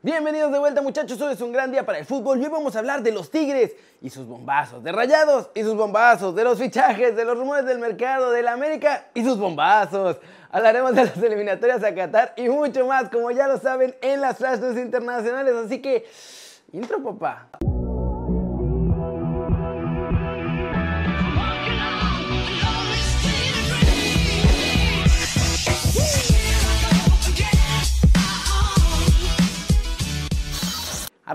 Bienvenidos de vuelta muchachos, hoy es un gran día para el fútbol y hoy vamos a hablar de los Tigres y sus bombazos, de Rayados y sus bombazos, de los fichajes, de los rumores del mercado, de la América y sus bombazos. Hablaremos de las eliminatorias a Qatar y mucho más, como ya lo saben, en las flashes internacionales, así que... Intro papá.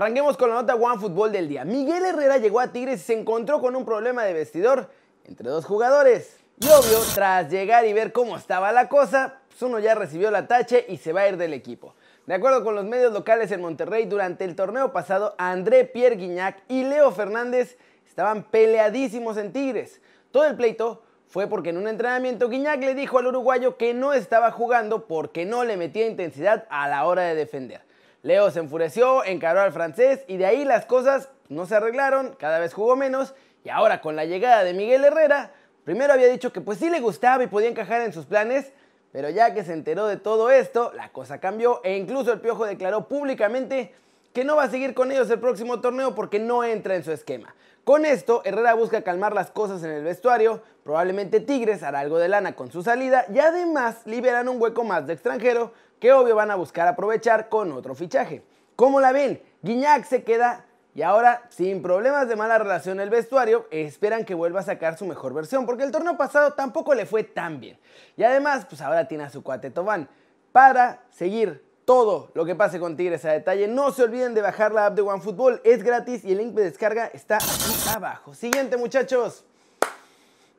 Arranquemos con la nota One Fútbol del día. Miguel Herrera llegó a Tigres y se encontró con un problema de vestidor entre dos jugadores. Y obvio, tras llegar y ver cómo estaba la cosa, pues uno ya recibió la tache y se va a ir del equipo. De acuerdo con los medios locales en Monterrey, durante el torneo pasado, André Pierre Guignac y Leo Fernández estaban peleadísimos en Tigres. Todo el pleito fue porque en un entrenamiento Guignac le dijo al uruguayo que no estaba jugando porque no le metía intensidad a la hora de defender. Leo se enfureció, encaró al francés y de ahí las cosas no se arreglaron, cada vez jugó menos y ahora con la llegada de Miguel Herrera, primero había dicho que pues sí le gustaba y podía encajar en sus planes, pero ya que se enteró de todo esto, la cosa cambió e incluso el Piojo declaró públicamente que no va a seguir con ellos el próximo torneo porque no entra en su esquema. Con esto, Herrera busca calmar las cosas en el vestuario, probablemente Tigres hará algo de lana con su salida y además liberan un hueco más de extranjero que obvio van a buscar aprovechar con otro fichaje. ¿Cómo la ven? Guiñac se queda y ahora, sin problemas de mala relación el vestuario, esperan que vuelva a sacar su mejor versión, porque el torneo pasado tampoco le fue tan bien. Y además, pues ahora tiene a su cuate Tobán para seguir todo lo que pase con Tigres a detalle. No se olviden de bajar la app de OneFootball, es gratis y el link de descarga está aquí abajo. Siguiente muchachos.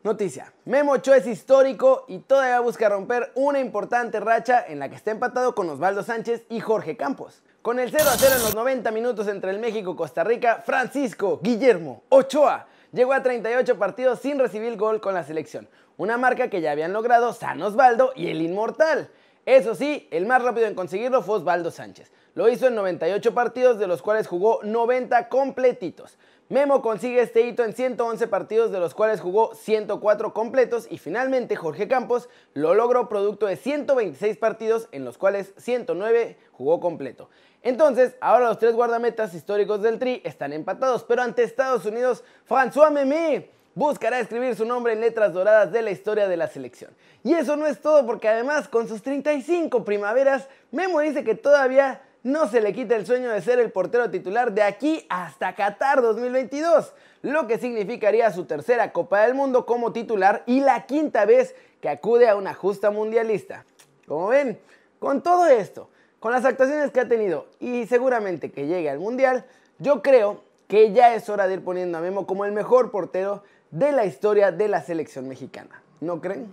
Noticia. Memo Ochoa es histórico y todavía busca romper una importante racha en la que está empatado con Osvaldo Sánchez y Jorge Campos. Con el 0 a 0 en los 90 minutos entre el México y Costa Rica, Francisco Guillermo Ochoa llegó a 38 partidos sin recibir gol con la selección. Una marca que ya habían logrado San Osvaldo y el Inmortal. Eso sí, el más rápido en conseguirlo fue Osvaldo Sánchez. Lo hizo en 98 partidos, de los cuales jugó 90 completitos. Memo consigue este hito en 111 partidos de los cuales jugó 104 completos y finalmente Jorge Campos lo logró producto de 126 partidos en los cuales 109 jugó completo. Entonces, ahora los tres guardametas históricos del Tri están empatados, pero ante Estados Unidos, François Memé buscará escribir su nombre en letras doradas de la historia de la selección. Y eso no es todo porque además con sus 35 primaveras, Memo dice que todavía no se le quita el sueño de ser el portero titular de aquí hasta Qatar 2022, lo que significaría su tercera Copa del Mundo como titular y la quinta vez que acude a una justa mundialista. Como ven, con todo esto, con las actuaciones que ha tenido y seguramente que llegue al Mundial, yo creo que ya es hora de ir poniendo a Memo como el mejor portero de la historia de la selección mexicana. ¿No creen?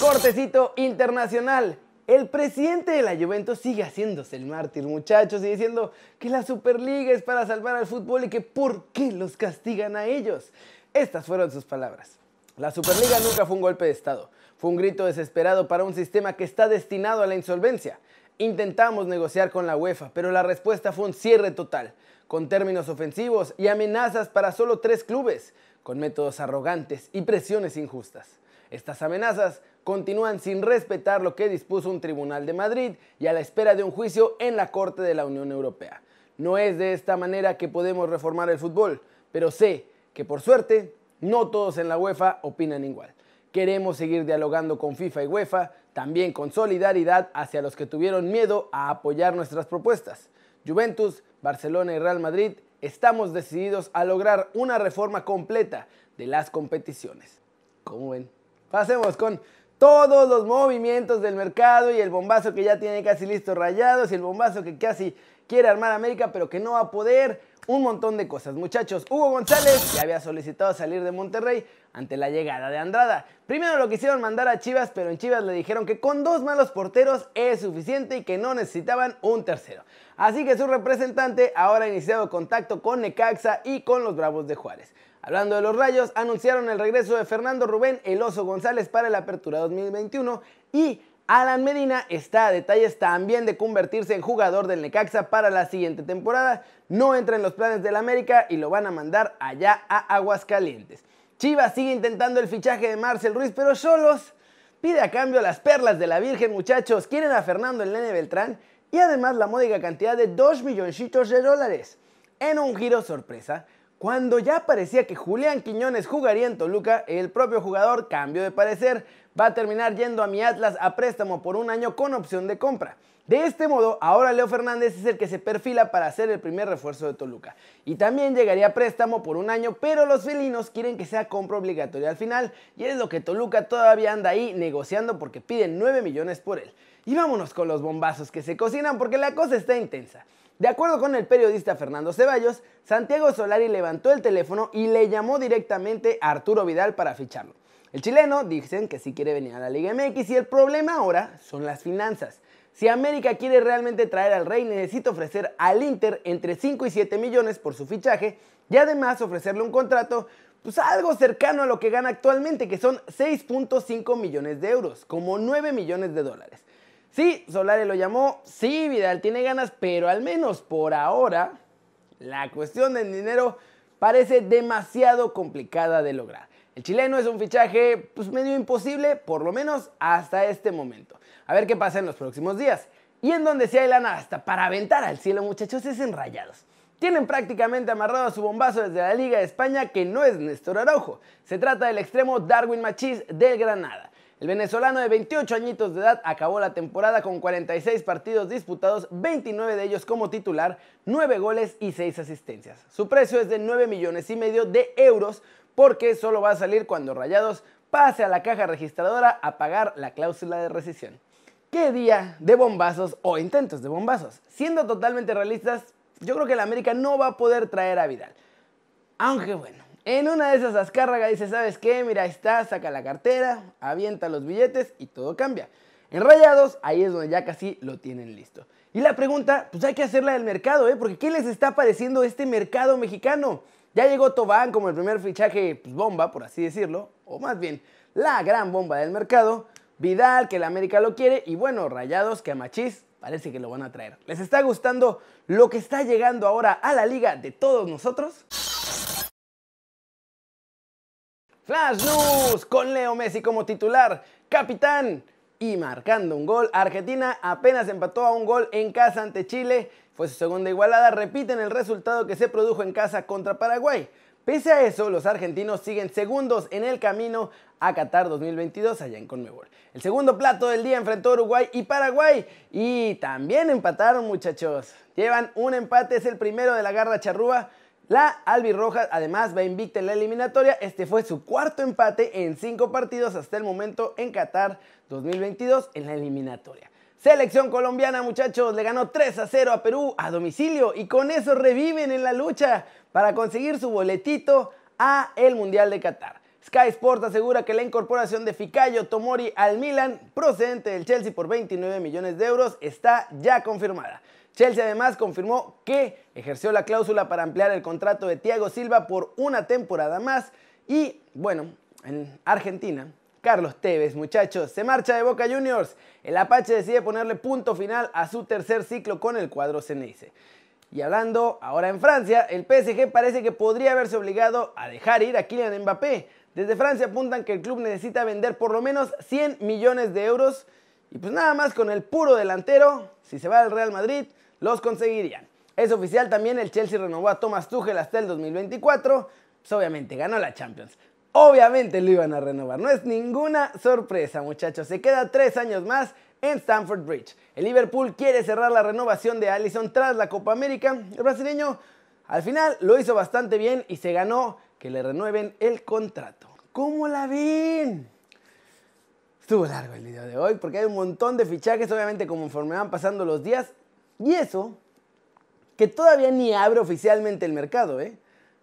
Cortecito internacional. El presidente de la Juventus sigue haciéndose el mártir, muchachos, y diciendo que la Superliga es para salvar al fútbol y que por qué los castigan a ellos. Estas fueron sus palabras. La Superliga nunca fue un golpe de Estado, fue un grito desesperado para un sistema que está destinado a la insolvencia. Intentamos negociar con la UEFA, pero la respuesta fue un cierre total, con términos ofensivos y amenazas para solo tres clubes, con métodos arrogantes y presiones injustas. Estas amenazas continúan sin respetar lo que dispuso un tribunal de Madrid y a la espera de un juicio en la Corte de la Unión Europea. No es de esta manera que podemos reformar el fútbol, pero sé que por suerte no todos en la UEFA opinan igual. Queremos seguir dialogando con FIFA y UEFA, también con solidaridad hacia los que tuvieron miedo a apoyar nuestras propuestas. Juventus, Barcelona y Real Madrid estamos decididos a lograr una reforma completa de las competiciones. ¿Cómo ven? Pasemos con todos los movimientos del mercado y el bombazo que ya tiene casi listo rayados y el bombazo que casi quiere armar América pero que no va a poder. Un montón de cosas. Muchachos, Hugo González ya había solicitado salir de Monterrey ante la llegada de Andrada. Primero lo quisieron mandar a Chivas, pero en Chivas le dijeron que con dos malos porteros es suficiente y que no necesitaban un tercero. Así que su representante ahora ha iniciado contacto con Necaxa y con los Bravos de Juárez. Hablando de los Rayos, anunciaron el regreso de Fernando Rubén El Oso González para la apertura 2021 y Alan Medina está a detalles también de convertirse en jugador del Necaxa para la siguiente temporada. No entra en los planes del América y lo van a mandar allá a Aguascalientes. Chivas sigue intentando el fichaje de Marcel Ruiz, pero solos pide a cambio las perlas de la Virgen, muchachos. Quieren a Fernando el Nene Beltrán y además la módica cantidad de 2 milloncitos de dólares. En un giro sorpresa, cuando ya parecía que Julián Quiñones jugaría en Toluca, el propio jugador cambió de parecer, va a terminar yendo a mi Atlas a préstamo por un año con opción de compra. De este modo, ahora Leo Fernández es el que se perfila para ser el primer refuerzo de Toluca. Y también llegaría a préstamo por un año, pero los felinos quieren que sea compra obligatoria al final, y es lo que Toluca todavía anda ahí negociando porque piden 9 millones por él. Y vámonos con los bombazos que se cocinan porque la cosa está intensa. De acuerdo con el periodista Fernando Ceballos, Santiago Solari levantó el teléfono y le llamó directamente a Arturo Vidal para ficharlo. El chileno dicen que sí quiere venir a la Liga MX y el problema ahora son las finanzas. Si América quiere realmente traer al Rey, necesita ofrecer al Inter entre 5 y 7 millones por su fichaje y además ofrecerle un contrato pues algo cercano a lo que gana actualmente, que son 6.5 millones de euros, como 9 millones de dólares. Sí, Solari lo llamó, sí, Vidal tiene ganas, pero al menos por ahora la cuestión del dinero parece demasiado complicada de lograr. El chileno es un fichaje pues medio imposible, por lo menos hasta este momento. A ver qué pasa en los próximos días. Y en donde sí hay lana hasta para aventar al cielo, muchachos, es en rayados. Tienen prácticamente amarrado a su bombazo desde la Liga de España, que no es Néstor Araujo. Se trata del extremo Darwin Machís del Granada. El venezolano de 28 añitos de edad acabó la temporada con 46 partidos disputados, 29 de ellos como titular, 9 goles y 6 asistencias. Su precio es de 9 millones y medio de euros porque solo va a salir cuando Rayados pase a la caja registradora a pagar la cláusula de rescisión. ¿Qué día de bombazos o intentos de bombazos? Siendo totalmente realistas, yo creo que el América no va a poder traer a Vidal. Aunque bueno, en una de esas Azcárraga dice, ¿sabes qué? Mira, ahí está, saca la cartera, avienta los billetes y todo cambia. En Rayados, ahí es donde ya casi lo tienen listo. Y la pregunta, pues hay que hacerla del mercado, ¿eh? Porque ¿qué les está pareciendo este mercado mexicano? Ya llegó Tobán como el primer fichaje pues, bomba, por así decirlo, o más bien la gran bomba del mercado. Vidal, que el América lo quiere, y bueno, Rayados, que a Machís parece que lo van a traer. ¿Les está gustando lo que está llegando ahora a la liga de todos nosotros? Flash News con Leo Messi como titular, capitán y marcando un gol. Argentina apenas empató a un gol en casa ante Chile. Fue su segunda igualada. Repiten el resultado que se produjo en casa contra Paraguay. Pese a eso, los argentinos siguen segundos en el camino a Qatar 2022 allá en Conmebol. El segundo plato del día enfrentó Uruguay y Paraguay y también empataron muchachos. Llevan un empate, es el primero de la garra charrúa la albirroja además va invicta en la eliminatoria. Este fue su cuarto empate en cinco partidos hasta el momento en Qatar 2022 en la eliminatoria. Selección colombiana, muchachos, le ganó 3 a 0 a Perú a domicilio y con eso reviven en la lucha para conseguir su boletito a el Mundial de Qatar. Sky Sport asegura que la incorporación de Ficayo Tomori al Milan, procedente del Chelsea por 29 millones de euros, está ya confirmada. Chelsea además confirmó que ejerció la cláusula para ampliar el contrato de Thiago Silva por una temporada más y bueno, en Argentina Carlos Tevez, muchachos, se marcha de Boca Juniors. El Apache decide ponerle punto final a su tercer ciclo con el cuadro Ceneice. Y hablando ahora en Francia, el PSG parece que podría haberse obligado a dejar ir a Kylian Mbappé. Desde Francia apuntan que el club necesita vender por lo menos 100 millones de euros. Y pues nada más con el puro delantero, si se va al Real Madrid, los conseguirían. Es oficial también, el Chelsea renovó a Thomas Tuchel hasta el 2024. Pues obviamente ganó la Champions. Obviamente lo iban a renovar. No es ninguna sorpresa, muchachos. Se queda tres años más en Stamford Bridge. El Liverpool quiere cerrar la renovación de Allison tras la Copa América. El brasileño al final lo hizo bastante bien y se ganó que le renueven el contrato. ¿Cómo la ven? Estuvo largo el video de hoy porque hay un montón de fichajes, obviamente conforme van pasando los días. Y eso, que todavía ni abre oficialmente el mercado, ¿eh?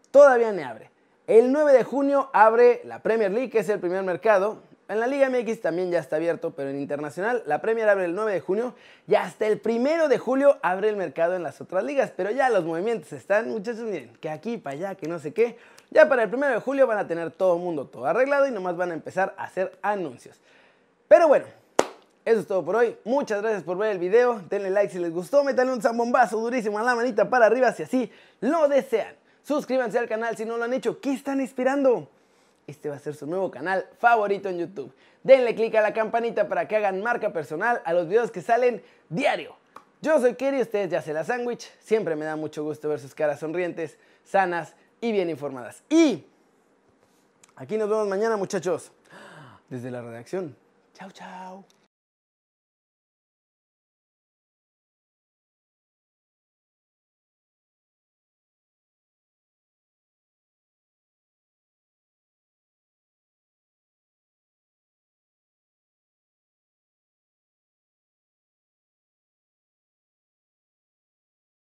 Todavía ni abre. El 9 de junio abre la Premier League, que es el primer mercado. En la Liga MX también ya está abierto, pero en internacional la Premier abre el 9 de junio y hasta el 1 de julio abre el mercado en las otras ligas. Pero ya los movimientos están, muchachos, miren, que aquí, para allá, que no sé qué. Ya para el 1 de julio van a tener todo el mundo todo arreglado y nomás van a empezar a hacer anuncios. Pero bueno, eso es todo por hoy. Muchas gracias por ver el video. Denle like si les gustó. Métanle un zambombazo durísimo a la manita para arriba si así lo desean. Suscríbanse al canal si no lo han hecho. ¿Qué están esperando? Este va a ser su nuevo canal favorito en YouTube. Denle click a la campanita para que hagan marca personal a los videos que salen diario. Yo soy Kiri, ustedes ya se la sándwich. Siempre me da mucho gusto ver sus caras sonrientes, sanas y bien informadas. Y aquí nos vemos mañana, muchachos. Desde la redacción. Chao, chao.